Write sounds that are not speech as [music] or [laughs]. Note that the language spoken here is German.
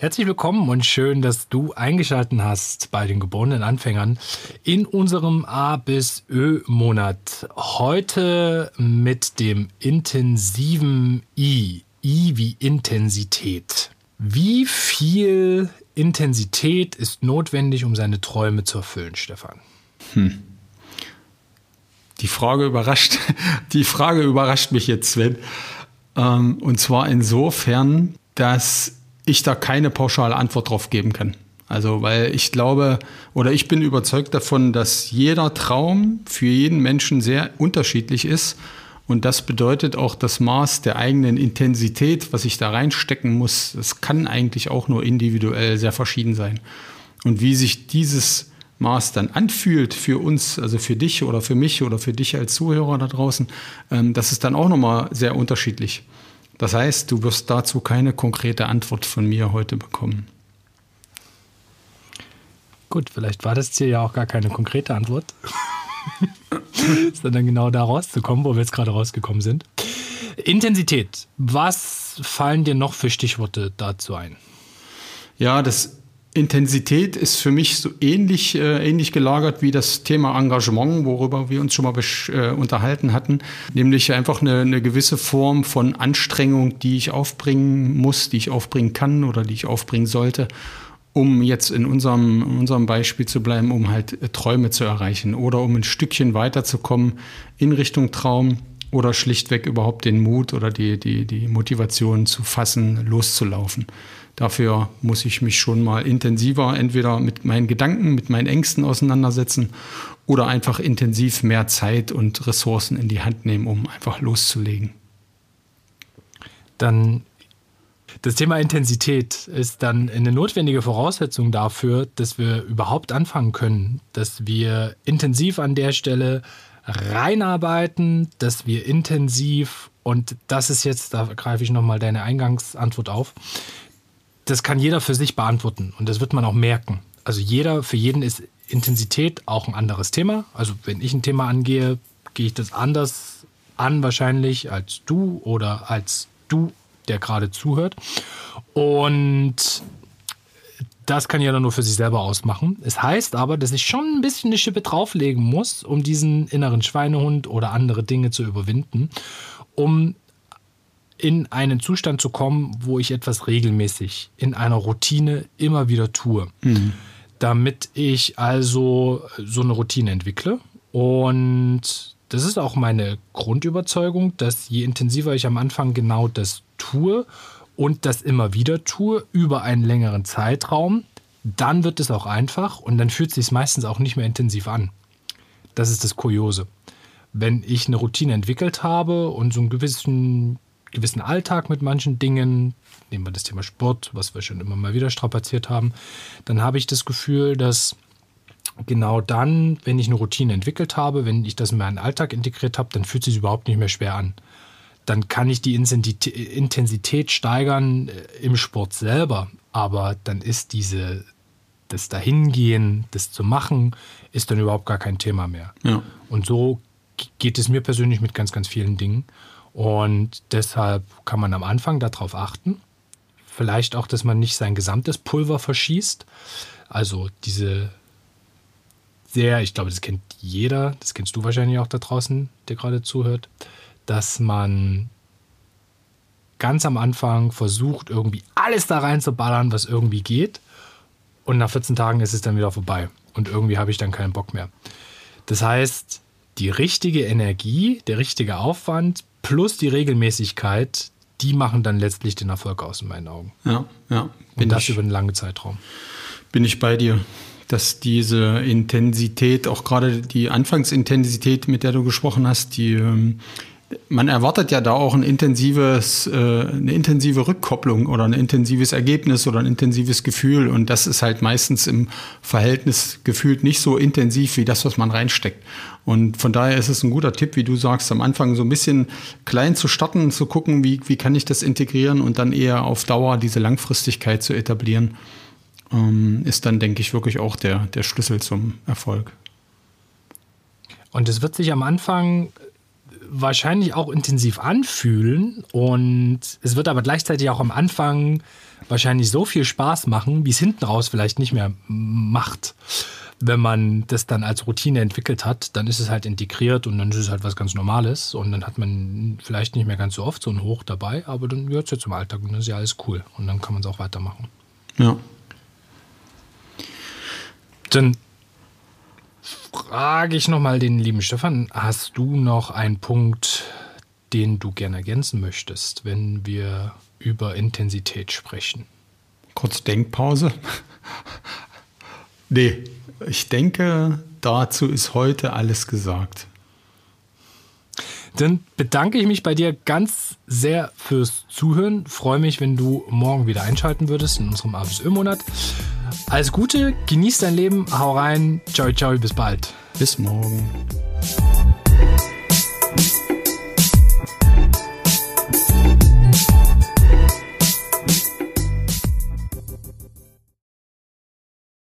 Herzlich willkommen und schön, dass du eingeschaltet hast bei den geborenen Anfängern in unserem A bis Ö Monat. Heute mit dem intensiven I. I wie Intensität. Wie viel Intensität ist notwendig, um seine Träume zu erfüllen, Stefan? Hm. Die Frage überrascht, [laughs] die Frage überrascht mich jetzt, Sven. Ähm, und zwar insofern, dass ich da keine pauschale Antwort drauf geben kann. Also, weil ich glaube oder ich bin überzeugt davon, dass jeder Traum für jeden Menschen sehr unterschiedlich ist. Und das bedeutet auch das Maß der eigenen Intensität, was ich da reinstecken muss. Das kann eigentlich auch nur individuell sehr verschieden sein. Und wie sich dieses Maß dann anfühlt für uns, also für dich oder für mich oder für dich als Zuhörer da draußen, ähm, das ist dann auch nochmal sehr unterschiedlich. Das heißt, du wirst dazu keine konkrete Antwort von mir heute bekommen. Gut, vielleicht war das hier ja auch gar keine konkrete Antwort. [laughs] Sondern genau da rauszukommen, wo wir jetzt gerade rausgekommen sind. Intensität. Was fallen dir noch für Stichworte dazu ein? Ja, das Intensität ist für mich so ähnlich, äh, ähnlich gelagert wie das Thema Engagement, worüber wir uns schon mal äh, unterhalten hatten. Nämlich einfach eine, eine gewisse Form von Anstrengung, die ich aufbringen muss, die ich aufbringen kann oder die ich aufbringen sollte, um jetzt in unserem, in unserem Beispiel zu bleiben, um halt äh, Träume zu erreichen oder um ein Stückchen weiterzukommen in Richtung Traum oder schlichtweg überhaupt den Mut oder die, die, die Motivation zu fassen, loszulaufen. Dafür muss ich mich schon mal intensiver entweder mit meinen Gedanken, mit meinen Ängsten auseinandersetzen oder einfach intensiv mehr Zeit und Ressourcen in die Hand nehmen, um einfach loszulegen. Dann das Thema Intensität ist dann eine notwendige Voraussetzung dafür, dass wir überhaupt anfangen können, dass wir intensiv an der Stelle reinarbeiten, dass wir intensiv, und das ist jetzt, da greife ich nochmal deine Eingangsantwort auf, das kann jeder für sich beantworten und das wird man auch merken. Also jeder, für jeden ist Intensität auch ein anderes Thema. Also wenn ich ein Thema angehe, gehe ich das anders an wahrscheinlich als du oder als du, der gerade zuhört. Und das kann jeder nur für sich selber ausmachen. Es heißt aber, dass ich schon ein bisschen eine Schippe drauflegen muss, um diesen inneren Schweinehund oder andere Dinge zu überwinden, um in einen Zustand zu kommen, wo ich etwas regelmäßig in einer Routine immer wieder tue. Mhm. Damit ich also so eine Routine entwickle. Und das ist auch meine Grundüberzeugung, dass je intensiver ich am Anfang genau das tue und das immer wieder tue, über einen längeren Zeitraum, dann wird es auch einfach und dann fühlt es sich meistens auch nicht mehr intensiv an. Das ist das Kuriose. Wenn ich eine Routine entwickelt habe und so einen gewissen gewissen Alltag mit manchen Dingen, nehmen wir das Thema Sport, was wir schon immer mal wieder strapaziert haben, dann habe ich das Gefühl, dass genau dann, wenn ich eine Routine entwickelt habe, wenn ich das in meinen Alltag integriert habe, dann fühlt es sich überhaupt nicht mehr schwer an. Dann kann ich die Intensität steigern äh, im Sport selber, aber dann ist diese das Dahingehen, das zu machen, ist dann überhaupt gar kein Thema mehr. Ja. Und so geht es mir persönlich mit ganz, ganz vielen Dingen. Und deshalb kann man am Anfang darauf achten. Vielleicht auch, dass man nicht sein gesamtes Pulver verschießt. Also diese sehr, ich glaube, das kennt jeder, das kennst du wahrscheinlich auch da draußen, der gerade zuhört, dass man ganz am Anfang versucht, irgendwie alles da reinzuballern, was irgendwie geht. Und nach 14 Tagen ist es dann wieder vorbei. Und irgendwie habe ich dann keinen Bock mehr. Das heißt, die richtige Energie, der richtige Aufwand plus die Regelmäßigkeit, die machen dann letztlich den Erfolg aus in meinen Augen. Ja, ja. Und das ich, über einen langen Zeitraum. Bin ich bei dir, dass diese Intensität, auch gerade die Anfangsintensität, mit der du gesprochen hast, die, ähm, man erwartet ja da auch ein intensives, äh, eine intensive Rückkopplung oder ein intensives Ergebnis oder ein intensives Gefühl. Und das ist halt meistens im Verhältnis gefühlt nicht so intensiv wie das, was man reinsteckt. Und von daher ist es ein guter Tipp, wie du sagst, am Anfang so ein bisschen klein zu starten, zu gucken, wie, wie kann ich das integrieren und dann eher auf Dauer diese Langfristigkeit zu etablieren, ähm, ist dann, denke ich, wirklich auch der, der Schlüssel zum Erfolg. Und es wird sich am Anfang wahrscheinlich auch intensiv anfühlen und es wird aber gleichzeitig auch am Anfang wahrscheinlich so viel Spaß machen, wie es hinten raus vielleicht nicht mehr macht. Wenn man das dann als Routine entwickelt hat, dann ist es halt integriert und dann ist es halt was ganz Normales und dann hat man vielleicht nicht mehr ganz so oft so ein Hoch dabei, aber dann gehört es ja zum Alltag und dann ist ja alles cool und dann kann man es auch weitermachen. Ja. Dann frage ich nochmal den lieben Stefan, hast du noch einen Punkt, den du gerne ergänzen möchtest, wenn wir über Intensität sprechen? Kurz Denkpause. nee, ich denke, dazu ist heute alles gesagt. Dann bedanke ich mich bei dir ganz sehr fürs Zuhören. Freue mich, wenn du morgen wieder einschalten würdest in unserem ABSÖ-Monat. Alles Gute, genieß dein Leben, hau rein, ciao, ciao, bis bald. Bis morgen.